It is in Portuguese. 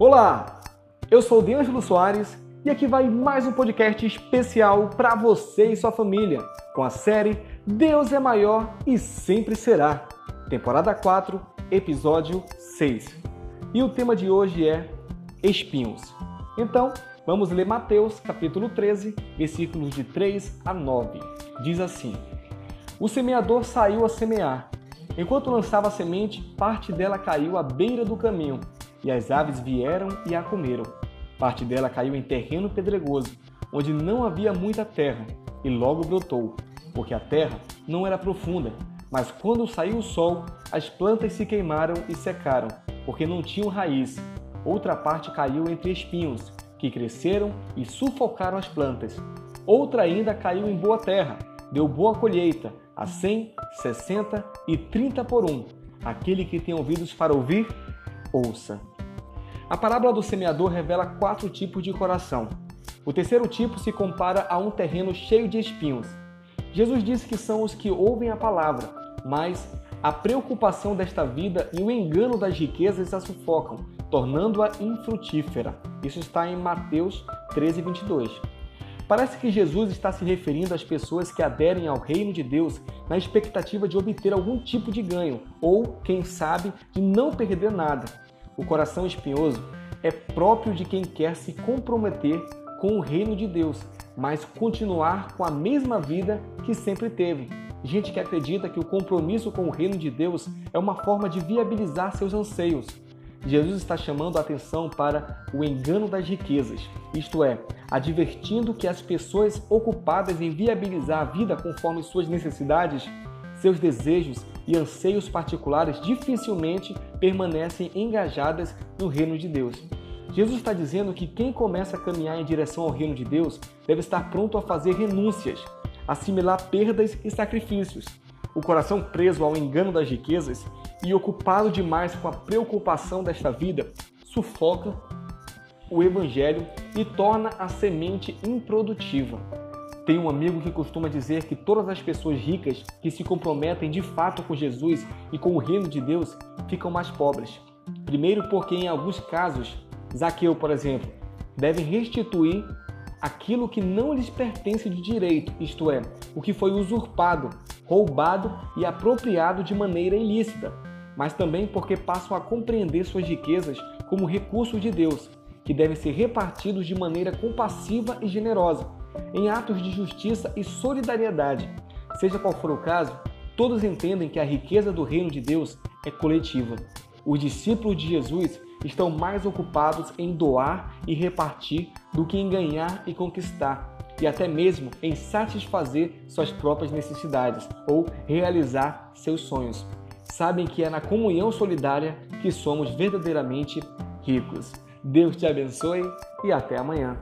Olá, eu sou o D'Angelo Soares e aqui vai mais um podcast especial para você e sua família, com a série Deus é Maior e Sempre Será, temporada 4, episódio 6. E o tema de hoje é espinhos. Então, vamos ler Mateus capítulo 13, versículos de 3 a 9. Diz assim: O semeador saiu a semear. Enquanto lançava a semente, parte dela caiu à beira do caminho e as aves vieram e a comeram. Parte dela caiu em terreno pedregoso, onde não havia muita terra, e logo brotou, porque a terra não era profunda. Mas quando saiu o sol, as plantas se queimaram e secaram, porque não tinham raiz. Outra parte caiu entre espinhos, que cresceram e sufocaram as plantas. Outra ainda caiu em boa terra, deu boa colheita, a cem, sessenta e trinta por um. Aquele que tem ouvidos para ouvir, ouça. A parábola do semeador revela quatro tipos de coração. O terceiro tipo se compara a um terreno cheio de espinhos. Jesus disse que são os que ouvem a palavra, mas a preocupação desta vida e o engano das riquezas a sufocam, tornando-a infrutífera. Isso está em Mateus 13, 22. Parece que Jesus está se referindo às pessoas que aderem ao reino de Deus na expectativa de obter algum tipo de ganho, ou, quem sabe, de não perder nada. O coração espinhoso é próprio de quem quer se comprometer com o reino de Deus, mas continuar com a mesma vida que sempre teve. Gente que acredita que o compromisso com o reino de Deus é uma forma de viabilizar seus anseios. Jesus está chamando a atenção para o engano das riquezas, isto é, advertindo que as pessoas ocupadas em viabilizar a vida conforme suas necessidades, seus desejos e anseios particulares dificilmente permanecem engajadas no reino de Deus. Jesus está dizendo que quem começa a caminhar em direção ao reino de Deus deve estar pronto a fazer renúncias, assimilar perdas e sacrifícios. O coração preso ao engano das riquezas e ocupado demais com a preocupação desta vida sufoca o evangelho e torna a semente improdutiva. Tem um amigo que costuma dizer que todas as pessoas ricas que se comprometem de fato com Jesus e com o reino de Deus ficam mais pobres. Primeiro, porque em alguns casos, Zaqueu, por exemplo, deve restituir aquilo que não lhes pertence de direito, isto é, o que foi usurpado, roubado e apropriado de maneira ilícita, mas também porque passam a compreender suas riquezas como recursos de Deus, que devem ser repartidos de maneira compassiva e generosa, em atos de justiça e solidariedade. Seja qual for o caso, todos entendem que a riqueza do reino de Deus é coletiva. Os discípulos de Jesus estão mais ocupados em doar e repartir do que em ganhar e conquistar, e até mesmo em satisfazer suas próprias necessidades ou realizar seus sonhos. Sabem que é na comunhão solidária que somos verdadeiramente ricos. Deus te abençoe e até amanhã.